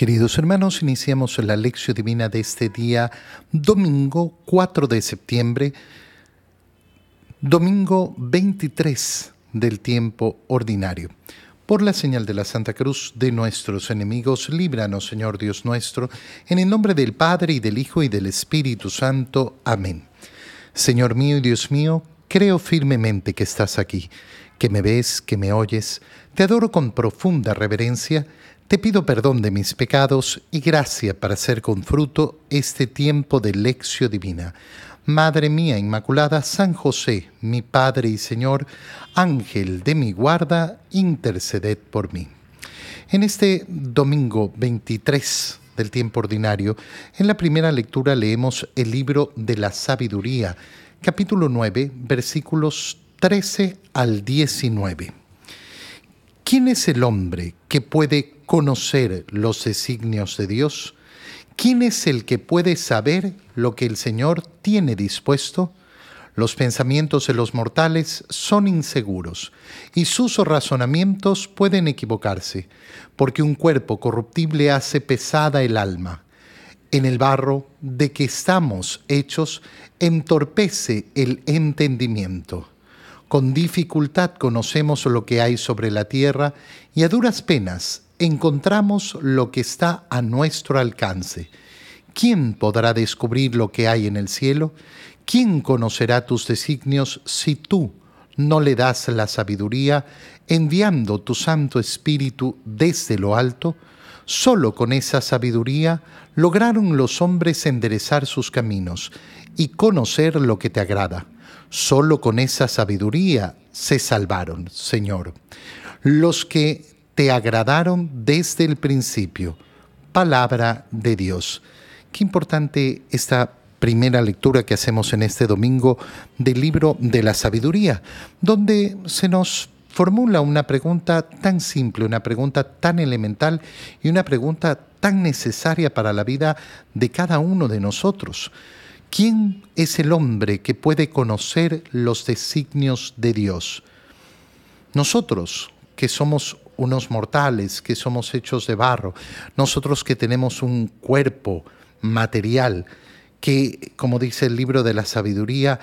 Queridos hermanos, iniciamos la lección divina de este día, domingo 4 de septiembre, domingo 23 del tiempo ordinario. Por la señal de la Santa Cruz de nuestros enemigos, líbranos, Señor Dios nuestro, en el nombre del Padre y del Hijo y del Espíritu Santo. Amén. Señor mío y Dios mío, creo firmemente que estás aquí, que me ves, que me oyes, te adoro con profunda reverencia, te pido perdón de mis pecados y gracia para hacer con fruto este tiempo de lección divina. Madre mía Inmaculada, San José, mi Padre y Señor, Ángel de mi guarda, interceded por mí. En este domingo 23 del tiempo ordinario, en la primera lectura leemos el libro de la sabiduría, capítulo 9, versículos 13 al 19. ¿Quién es el hombre que puede conocer los designios de Dios? ¿Quién es el que puede saber lo que el Señor tiene dispuesto? Los pensamientos de los mortales son inseguros y sus razonamientos pueden equivocarse, porque un cuerpo corruptible hace pesada el alma. En el barro de que estamos hechos entorpece el entendimiento. Con dificultad conocemos lo que hay sobre la tierra y a duras penas encontramos lo que está a nuestro alcance. ¿Quién podrá descubrir lo que hay en el cielo? ¿Quién conocerá tus designios si tú no le das la sabiduría, enviando tu Santo Espíritu desde lo alto? Solo con esa sabiduría lograron los hombres enderezar sus caminos y conocer lo que te agrada. Solo con esa sabiduría se salvaron, Señor. Los que te agradaron desde el principio. Palabra de Dios. Qué importante esta primera lectura que hacemos en este domingo del libro de la sabiduría, donde se nos formula una pregunta tan simple, una pregunta tan elemental y una pregunta tan necesaria para la vida de cada uno de nosotros. ¿Quién es el hombre que puede conocer los designios de Dios? Nosotros, que somos unos mortales, que somos hechos de barro, nosotros que tenemos un cuerpo material, que, como dice el libro de la sabiduría,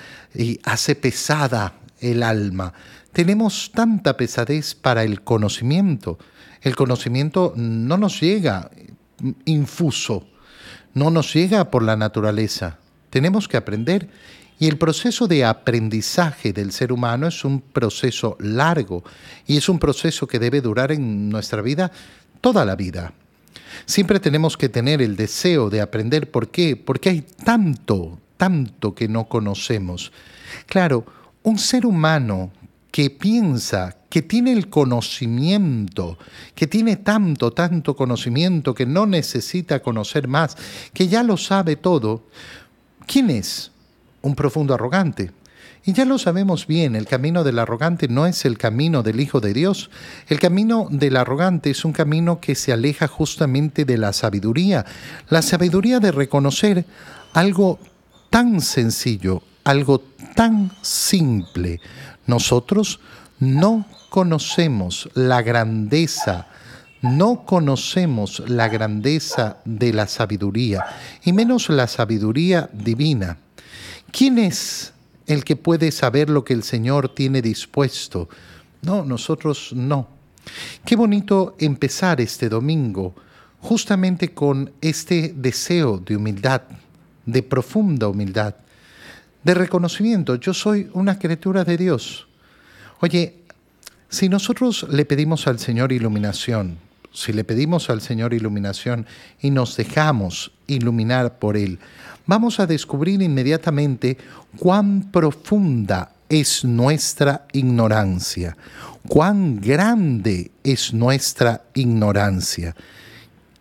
hace pesada el alma. Tenemos tanta pesadez para el conocimiento. El conocimiento no nos llega infuso, no nos llega por la naturaleza tenemos que aprender y el proceso de aprendizaje del ser humano es un proceso largo y es un proceso que debe durar en nuestra vida toda la vida. Siempre tenemos que tener el deseo de aprender. ¿Por qué? Porque hay tanto, tanto que no conocemos. Claro, un ser humano que piensa que tiene el conocimiento, que tiene tanto, tanto conocimiento que no necesita conocer más, que ya lo sabe todo, ¿Quién es? Un profundo arrogante. Y ya lo sabemos bien, el camino del arrogante no es el camino del Hijo de Dios. El camino del arrogante es un camino que se aleja justamente de la sabiduría. La sabiduría de reconocer algo tan sencillo, algo tan simple. Nosotros no conocemos la grandeza no conocemos la grandeza de la sabiduría, y menos la sabiduría divina. ¿Quién es el que puede saber lo que el Señor tiene dispuesto? No, nosotros no. Qué bonito empezar este domingo justamente con este deseo de humildad, de profunda humildad, de reconocimiento. Yo soy una criatura de Dios. Oye, si nosotros le pedimos al Señor iluminación, si le pedimos al Señor iluminación y nos dejamos iluminar por Él, vamos a descubrir inmediatamente cuán profunda es nuestra ignorancia, cuán grande es nuestra ignorancia.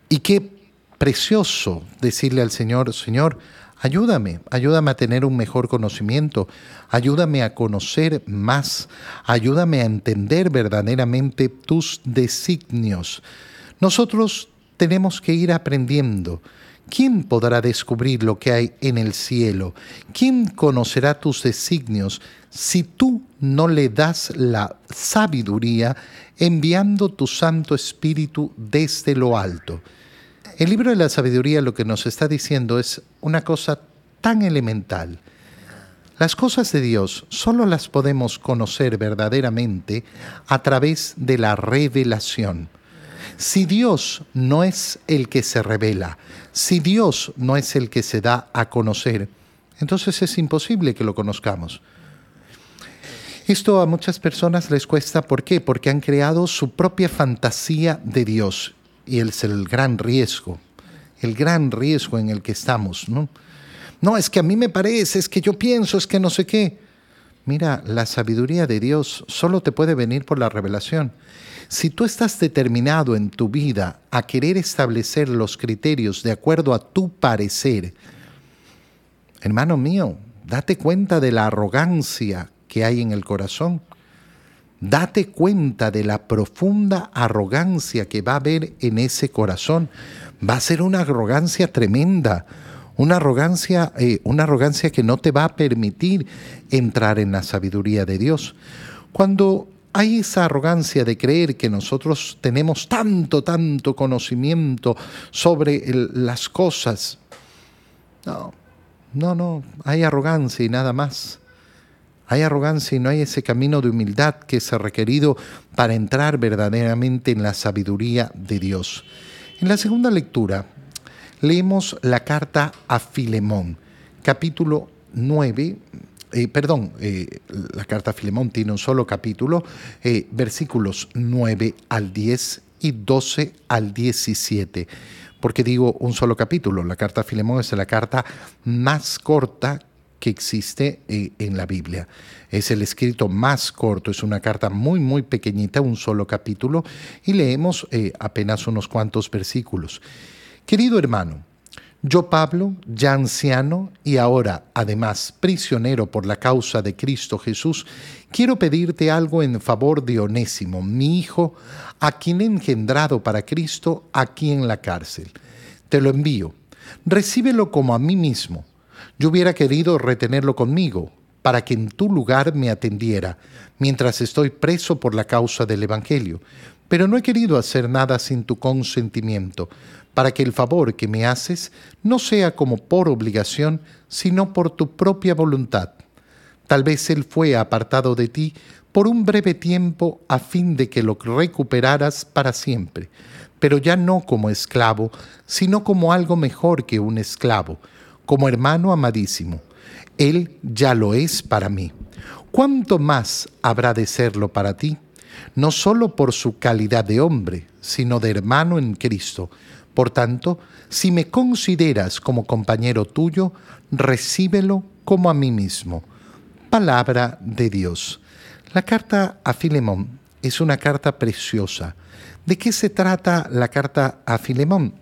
Y qué precioso decirle al Señor, Señor, Ayúdame, ayúdame a tener un mejor conocimiento, ayúdame a conocer más, ayúdame a entender verdaderamente tus designios. Nosotros tenemos que ir aprendiendo. ¿Quién podrá descubrir lo que hay en el cielo? ¿Quién conocerá tus designios si tú no le das la sabiduría enviando tu Santo Espíritu desde lo alto? El libro de la sabiduría lo que nos está diciendo es una cosa tan elemental. Las cosas de Dios solo las podemos conocer verdaderamente a través de la revelación. Si Dios no es el que se revela, si Dios no es el que se da a conocer, entonces es imposible que lo conozcamos. Esto a muchas personas les cuesta, ¿por qué? Porque han creado su propia fantasía de Dios y es el gran riesgo, el gran riesgo en el que estamos, ¿no? No, es que a mí me parece, es que yo pienso, es que no sé qué. Mira, la sabiduría de Dios solo te puede venir por la revelación. Si tú estás determinado en tu vida a querer establecer los criterios de acuerdo a tu parecer, hermano mío, date cuenta de la arrogancia que hay en el corazón. Date cuenta de la profunda arrogancia que va a haber en ese corazón. Va a ser una arrogancia tremenda, una arrogancia, eh, una arrogancia que no te va a permitir entrar en la sabiduría de Dios. Cuando hay esa arrogancia de creer que nosotros tenemos tanto, tanto conocimiento sobre las cosas, no, no, no, hay arrogancia y nada más. Hay arrogancia y no hay ese camino de humildad que es requerido para entrar verdaderamente en la sabiduría de Dios. En la segunda lectura leemos la carta a Filemón, capítulo 9, eh, perdón, eh, la carta a Filemón tiene un solo capítulo, eh, versículos 9 al 10 y 12 al 17. ¿Por qué digo un solo capítulo? La carta a Filemón es la carta más corta que existe en la Biblia. Es el escrito más corto, es una carta muy, muy pequeñita, un solo capítulo, y leemos apenas unos cuantos versículos. Querido hermano, yo Pablo, ya anciano y ahora además prisionero por la causa de Cristo Jesús, quiero pedirte algo en favor de Onésimo, mi hijo, a quien he engendrado para Cristo aquí en la cárcel. Te lo envío. Recíbelo como a mí mismo yo hubiera querido retenerlo conmigo para que en tu lugar me atendiera mientras estoy preso por la causa del Evangelio, pero no he querido hacer nada sin tu consentimiento, para que el favor que me haces no sea como por obligación, sino por tu propia voluntad. Tal vez él fue apartado de ti por un breve tiempo a fin de que lo recuperaras para siempre, pero ya no como esclavo, sino como algo mejor que un esclavo, como hermano amadísimo. Él ya lo es para mí. ¿Cuánto más habrá de serlo para ti? No solo por su calidad de hombre, sino de hermano en Cristo. Por tanto, si me consideras como compañero tuyo, recíbelo como a mí mismo. Palabra de Dios. La carta a Filemón es una carta preciosa. ¿De qué se trata la carta a Filemón?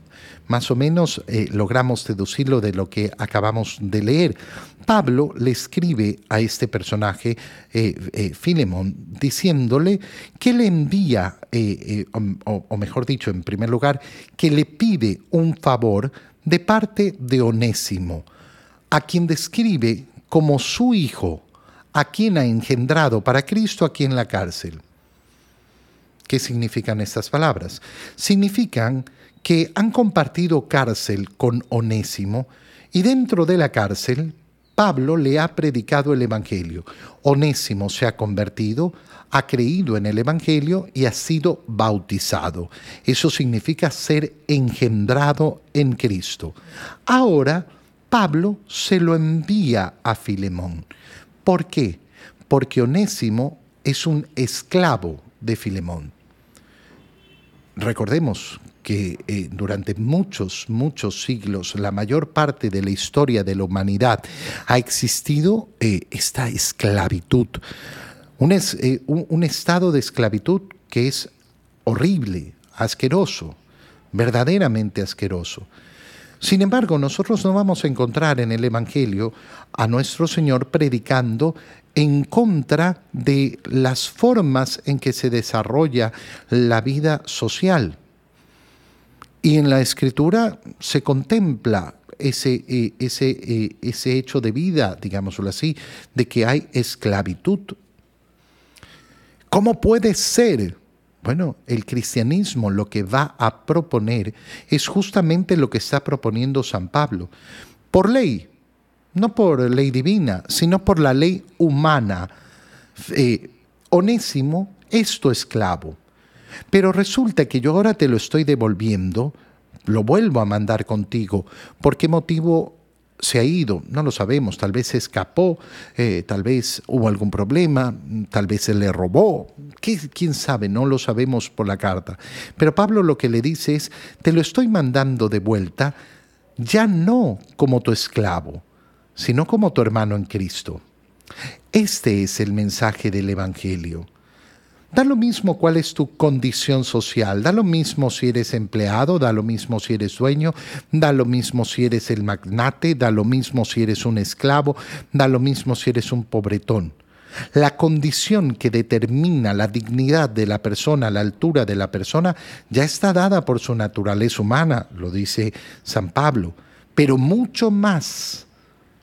Más o menos eh, logramos deducirlo de lo que acabamos de leer. Pablo le escribe a este personaje, eh, eh, Filemón, diciéndole que le envía, o, o mejor dicho, en primer lugar, que le pide un favor de parte de Onésimo, a quien describe como su hijo, a quien ha engendrado para Cristo aquí en la cárcel. ¿Qué significan estas palabras? Significan que han compartido cárcel con Onésimo y dentro de la cárcel Pablo le ha predicado el Evangelio. Onésimo se ha convertido, ha creído en el Evangelio y ha sido bautizado. Eso significa ser engendrado en Cristo. Ahora Pablo se lo envía a Filemón. ¿Por qué? Porque Onésimo es un esclavo de Filemón. Recordemos que eh, durante muchos, muchos siglos, la mayor parte de la historia de la humanidad, ha existido eh, esta esclavitud, eh, un, un estado de esclavitud que es horrible, asqueroso, verdaderamente asqueroso. Sin embargo, nosotros no vamos a encontrar en el Evangelio a nuestro Señor predicando en contra de las formas en que se desarrolla la vida social. Y en la escritura se contempla ese, eh, ese, eh, ese hecho de vida, digámoslo así, de que hay esclavitud. ¿Cómo puede ser Bueno, el cristianismo lo que va a proponer es justamente lo que está proponiendo San Pablo. Por ley, no por ley divina, sino por la ley humana. Eh, onésimo es tu esclavo. Pero resulta que yo ahora te lo estoy devolviendo, lo vuelvo a mandar contigo. ¿Por qué motivo se ha ido, no lo sabemos, tal vez se escapó, eh, tal vez hubo algún problema, tal vez se le robó, quién sabe, no lo sabemos por la carta. Pero Pablo lo que le dice es, te lo estoy mandando de vuelta, ya no como tu esclavo, sino como tu hermano en Cristo. Este es el mensaje del Evangelio. Da lo mismo cuál es tu condición social, da lo mismo si eres empleado, da lo mismo si eres dueño, da lo mismo si eres el magnate, da lo mismo si eres un esclavo, da lo mismo si eres un pobretón. La condición que determina la dignidad de la persona, la altura de la persona, ya está dada por su naturaleza humana, lo dice San Pablo, pero mucho más,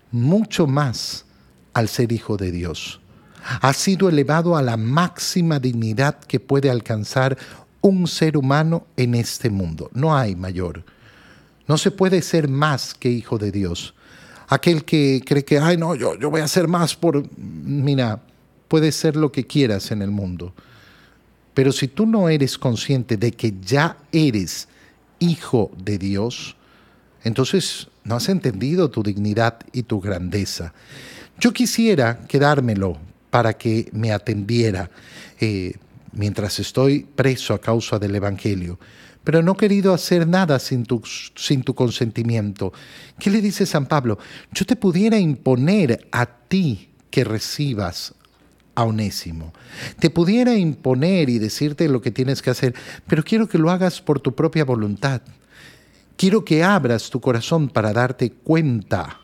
mucho más al ser hijo de Dios ha sido elevado a la máxima dignidad que puede alcanzar un ser humano en este mundo. No hay mayor. No se puede ser más que hijo de Dios. Aquel que cree que, ay, no, yo, yo voy a ser más por... Mira, puedes ser lo que quieras en el mundo. Pero si tú no eres consciente de que ya eres hijo de Dios, entonces no has entendido tu dignidad y tu grandeza. Yo quisiera quedármelo para que me atendiera eh, mientras estoy preso a causa del Evangelio. Pero no he querido hacer nada sin tu, consentimiento. ¿Qué le dice San Pablo? Yo te pudiera imponer a ti que recibas a Onésimo. Te pudiera imponer y decirte lo que tienes que hacer, pero quiero que lo hagas por tu propia voluntad. Quiero que abras tu corazón para darte cuenta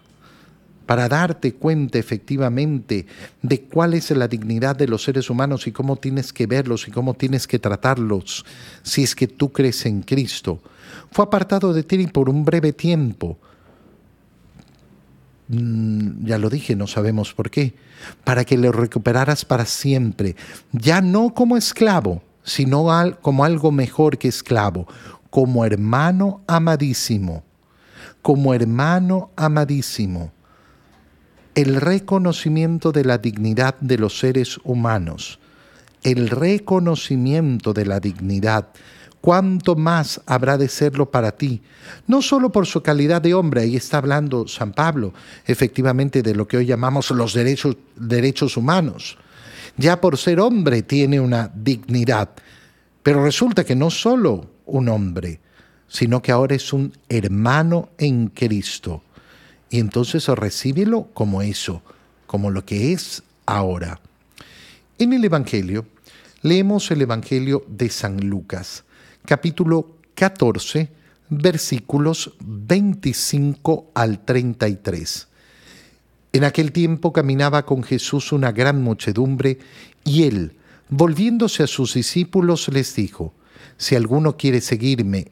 para darte cuenta efectivamente de cuál es la dignidad de los seres humanos y cómo tienes que verlos y cómo tienes que tratarlos si es que tú crees en Cristo. Fue apartado de ti por un breve tiempo. Mm, ya lo dije, no sabemos por qué. Para que lo recuperaras para siempre. Ya no como esclavo, sino como algo mejor que esclavo. Como hermano amadísimo. Como hermano amadísimo el reconocimiento de la dignidad de los seres humanos, el reconocimiento de la dignidad, cuánto más habrá de serlo para ti, no solo por su calidad de hombre, ahí está hablando San Pablo, efectivamente, de lo que hoy llamamos los derechos, derechos humanos. Ya por ser hombre tiene una dignidad, pero resulta que no solo un hombre, sino que ahora es un hermano en Cristo y entonces recíbelo como eso, como lo que es ahora. En el Evangelio, leemos el Evangelio de San Lucas, capítulo 14, versículos 25 al 33. En aquel tiempo caminaba con Jesús una gran muchedumbre y él, volviéndose a sus discípulos, les dijo, Si alguno quiere seguirme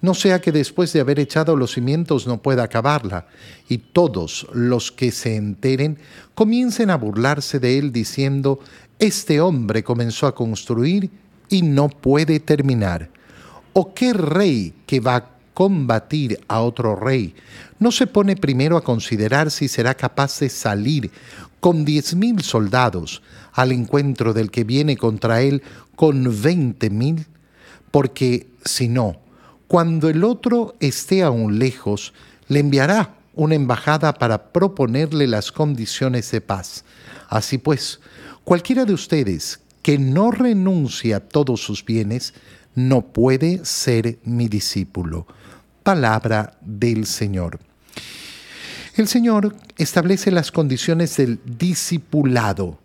No sea que después de haber echado los cimientos no pueda acabarla, y todos los que se enteren comiencen a burlarse de él diciendo, este hombre comenzó a construir y no puede terminar. ¿O qué rey que va a combatir a otro rey no se pone primero a considerar si será capaz de salir con diez mil soldados al encuentro del que viene contra él con veinte mil? Porque si no, cuando el otro esté aún lejos, le enviará una embajada para proponerle las condiciones de paz. Así pues, cualquiera de ustedes que no renuncie a todos sus bienes, no puede ser mi discípulo. Palabra del Señor. El Señor establece las condiciones del discipulado.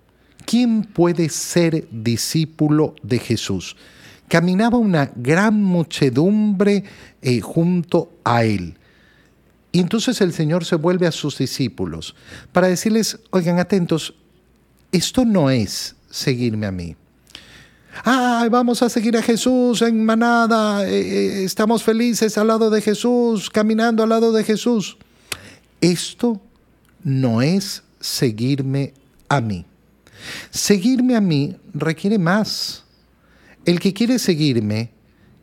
¿Quién puede ser discípulo de Jesús? Caminaba una gran muchedumbre eh, junto a él. Y entonces el Señor se vuelve a sus discípulos para decirles, oigan atentos, esto no es seguirme a mí. Ay, vamos a seguir a Jesús en manada, eh, eh, estamos felices al lado de Jesús, caminando al lado de Jesús. Esto no es seguirme a mí. Seguirme a mí requiere más. El que quiere seguirme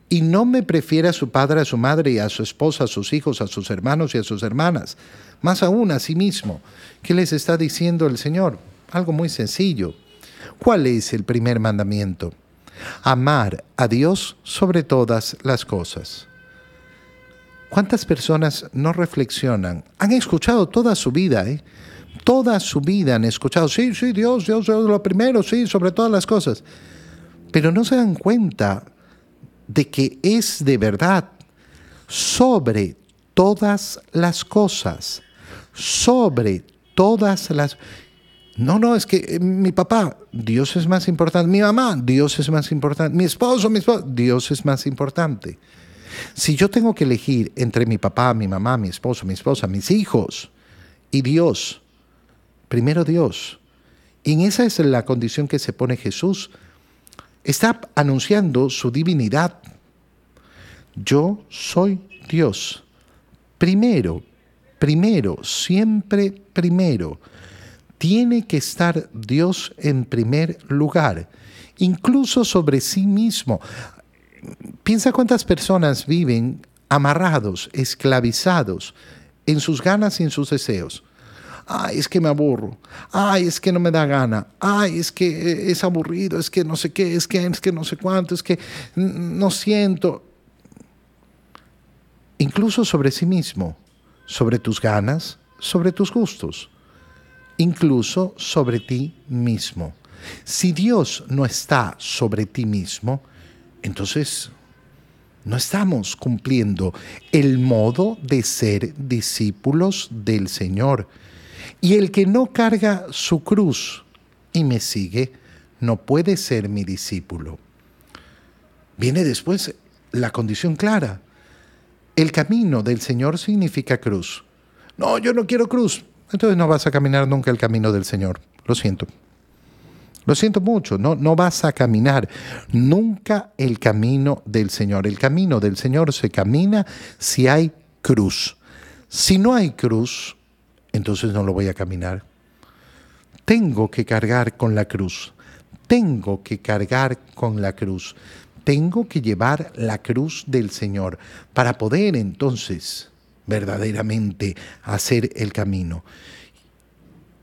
y no me prefiere a su padre, a su madre y a su esposa, a sus hijos, a sus hermanos y a sus hermanas, más aún a sí mismo, ¿qué les está diciendo el Señor? Algo muy sencillo. ¿Cuál es el primer mandamiento? Amar a Dios sobre todas las cosas. ¿Cuántas personas no reflexionan? Han escuchado toda su vida, ¿eh? Toda su vida han escuchado, sí, sí, Dios, Dios, Dios, lo primero, sí, sobre todas las cosas. Pero no se dan cuenta de que es de verdad sobre todas las cosas, sobre todas las... No, no, es que eh, mi papá, Dios es más importante. Mi mamá, Dios es más importante. Mi esposo, mi esposo, Dios es más importante. Si yo tengo que elegir entre mi papá, mi mamá, mi esposo, mi esposa, mis hijos y Dios, primero Dios. Y en esa es la condición que se pone Jesús. Está anunciando su divinidad. Yo soy Dios. Primero, primero, siempre primero tiene que estar Dios en primer lugar, incluso sobre sí mismo. Piensa cuántas personas viven amarrados, esclavizados en sus ganas y en sus deseos. Ay, es que me aburro. Ay, es que no me da gana. Ay, es que eh, es aburrido. Es que no sé qué. Es que es que no sé cuánto. Es que no siento. Incluso sobre sí mismo, sobre tus ganas, sobre tus gustos incluso sobre ti mismo. Si Dios no está sobre ti mismo, entonces no estamos cumpliendo el modo de ser discípulos del Señor. Y el que no carga su cruz y me sigue, no puede ser mi discípulo. Viene después la condición clara. El camino del Señor significa cruz. No, yo no quiero cruz entonces no vas a caminar nunca el camino del Señor. Lo siento. Lo siento mucho, no, no vas a caminar nunca el camino del Señor. El camino del Señor se camina si hay cruz. Si no hay cruz, entonces no lo voy a caminar. Tengo que cargar con la cruz. Tengo que cargar con la cruz. Tengo que llevar la cruz del Señor para poder entonces verdaderamente hacer el camino.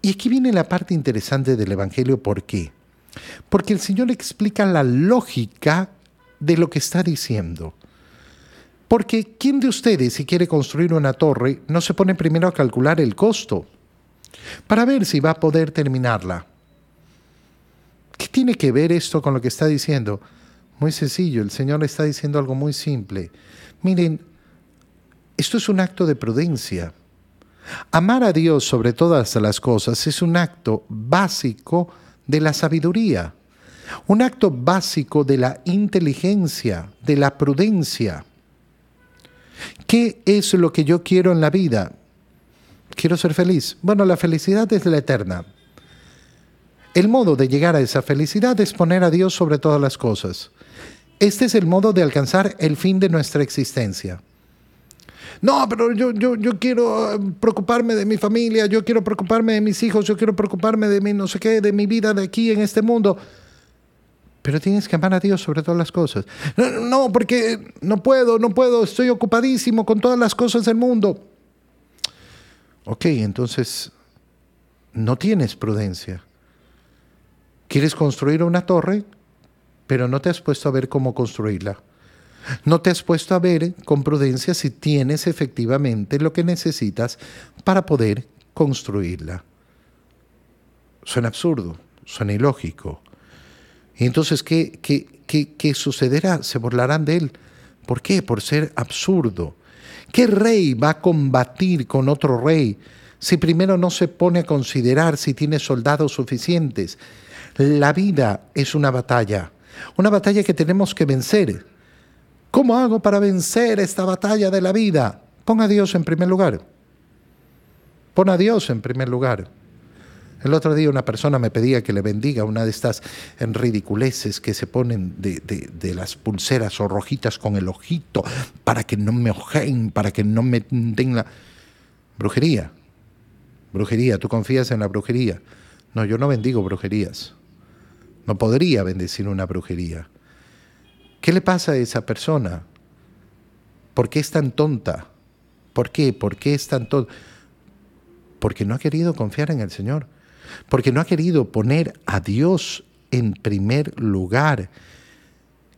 Y aquí viene la parte interesante del Evangelio, ¿por qué? Porque el Señor explica la lógica de lo que está diciendo. Porque ¿quién de ustedes si quiere construir una torre no se pone primero a calcular el costo para ver si va a poder terminarla? ¿Qué tiene que ver esto con lo que está diciendo? Muy sencillo, el Señor está diciendo algo muy simple. Miren, esto es un acto de prudencia. Amar a Dios sobre todas las cosas es un acto básico de la sabiduría, un acto básico de la inteligencia, de la prudencia. ¿Qué es lo que yo quiero en la vida? Quiero ser feliz. Bueno, la felicidad es la eterna. El modo de llegar a esa felicidad es poner a Dios sobre todas las cosas. Este es el modo de alcanzar el fin de nuestra existencia. No, pero yo, yo, yo quiero eh, preocuparme de mi familia, yo quiero preocuparme de mis hijos, yo quiero preocuparme de mi no sé qué, de mi vida de aquí en este mundo. Pero tienes que amar a Dios sobre todas las cosas. No, porque no puedo, no puedo, estoy ocupadísimo con todas las cosas del mundo. Ok, entonces no tienes prudencia. Quieres construir una torre, pero no te has puesto a ver cómo construirla. No te has puesto a ver con prudencia si tienes efectivamente lo que necesitas para poder construirla. Suena absurdo, suena ilógico. Entonces, ¿qué, qué, qué, qué sucederá? Se burlarán de él. ¿Por qué? Por ser absurdo. ¿Qué rey va a combatir con otro rey si primero no se pone a considerar si tiene soldados suficientes? La vida es una batalla una batalla que tenemos que vencer. ¿Cómo hago para vencer esta batalla de la vida? Pon a Dios en primer lugar. Pon a Dios en primer lugar. El otro día una persona me pedía que le bendiga una de estas ridiculeces que se ponen de, las pulseras o rojitas con el ojito para que no me ojen, para que no me den la... Brujería. Brujería. ¿Tú confías en la brujería? No, yo no bendigo brujerías. No podría bendecir una brujería. ¿Qué le pasa a esa persona? ¿Por qué es tan tonta? ¿Por qué? ¿Por qué es tan tonta? Porque no ha querido confiar en el Señor porque no ha querido poner a Dios en primer lugar.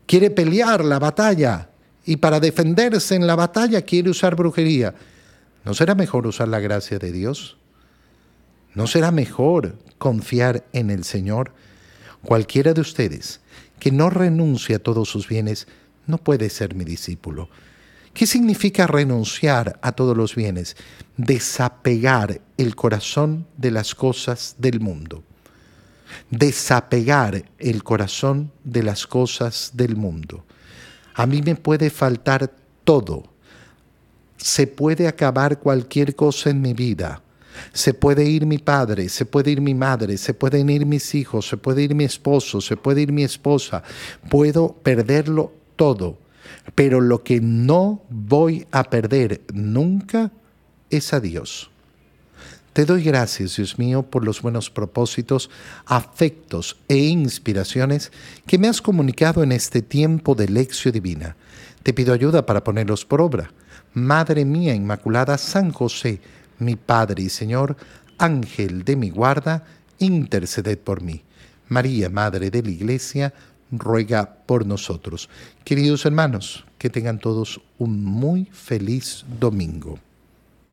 Quiere pelear la batalla y para defenderse en la batalla quiere usar brujería. ¿No será mejor usar la gracia de Dios? ¿No será mejor confiar en el Señor? Cualquiera de ustedes que no renuncie a todos sus bienes no puede ser mi discípulo. ¿Qué significa renunciar a todos los bienes? Desapegar el corazón de las cosas del mundo. Desapegar el corazón de las cosas del mundo. A mí me puede faltar todo. Se puede acabar cualquier cosa en mi vida. Se puede ir mi padre, se puede ir mi madre, se pueden ir mis hijos, se puede ir mi esposo, se puede ir mi esposa. Puedo perderlo todo pero lo que no voy a perder nunca es a Dios. Te doy gracias, Dios mío, por los buenos propósitos, afectos e inspiraciones que me has comunicado en este tiempo de lección divina. Te pido ayuda para ponerlos por obra. Madre mía Inmaculada, San José, mi Padre y Señor, Ángel de mi guarda, interceded por mí. María, Madre de la Iglesia, ruega por nosotros. Queridos hermanos, que tengan todos un muy feliz domingo.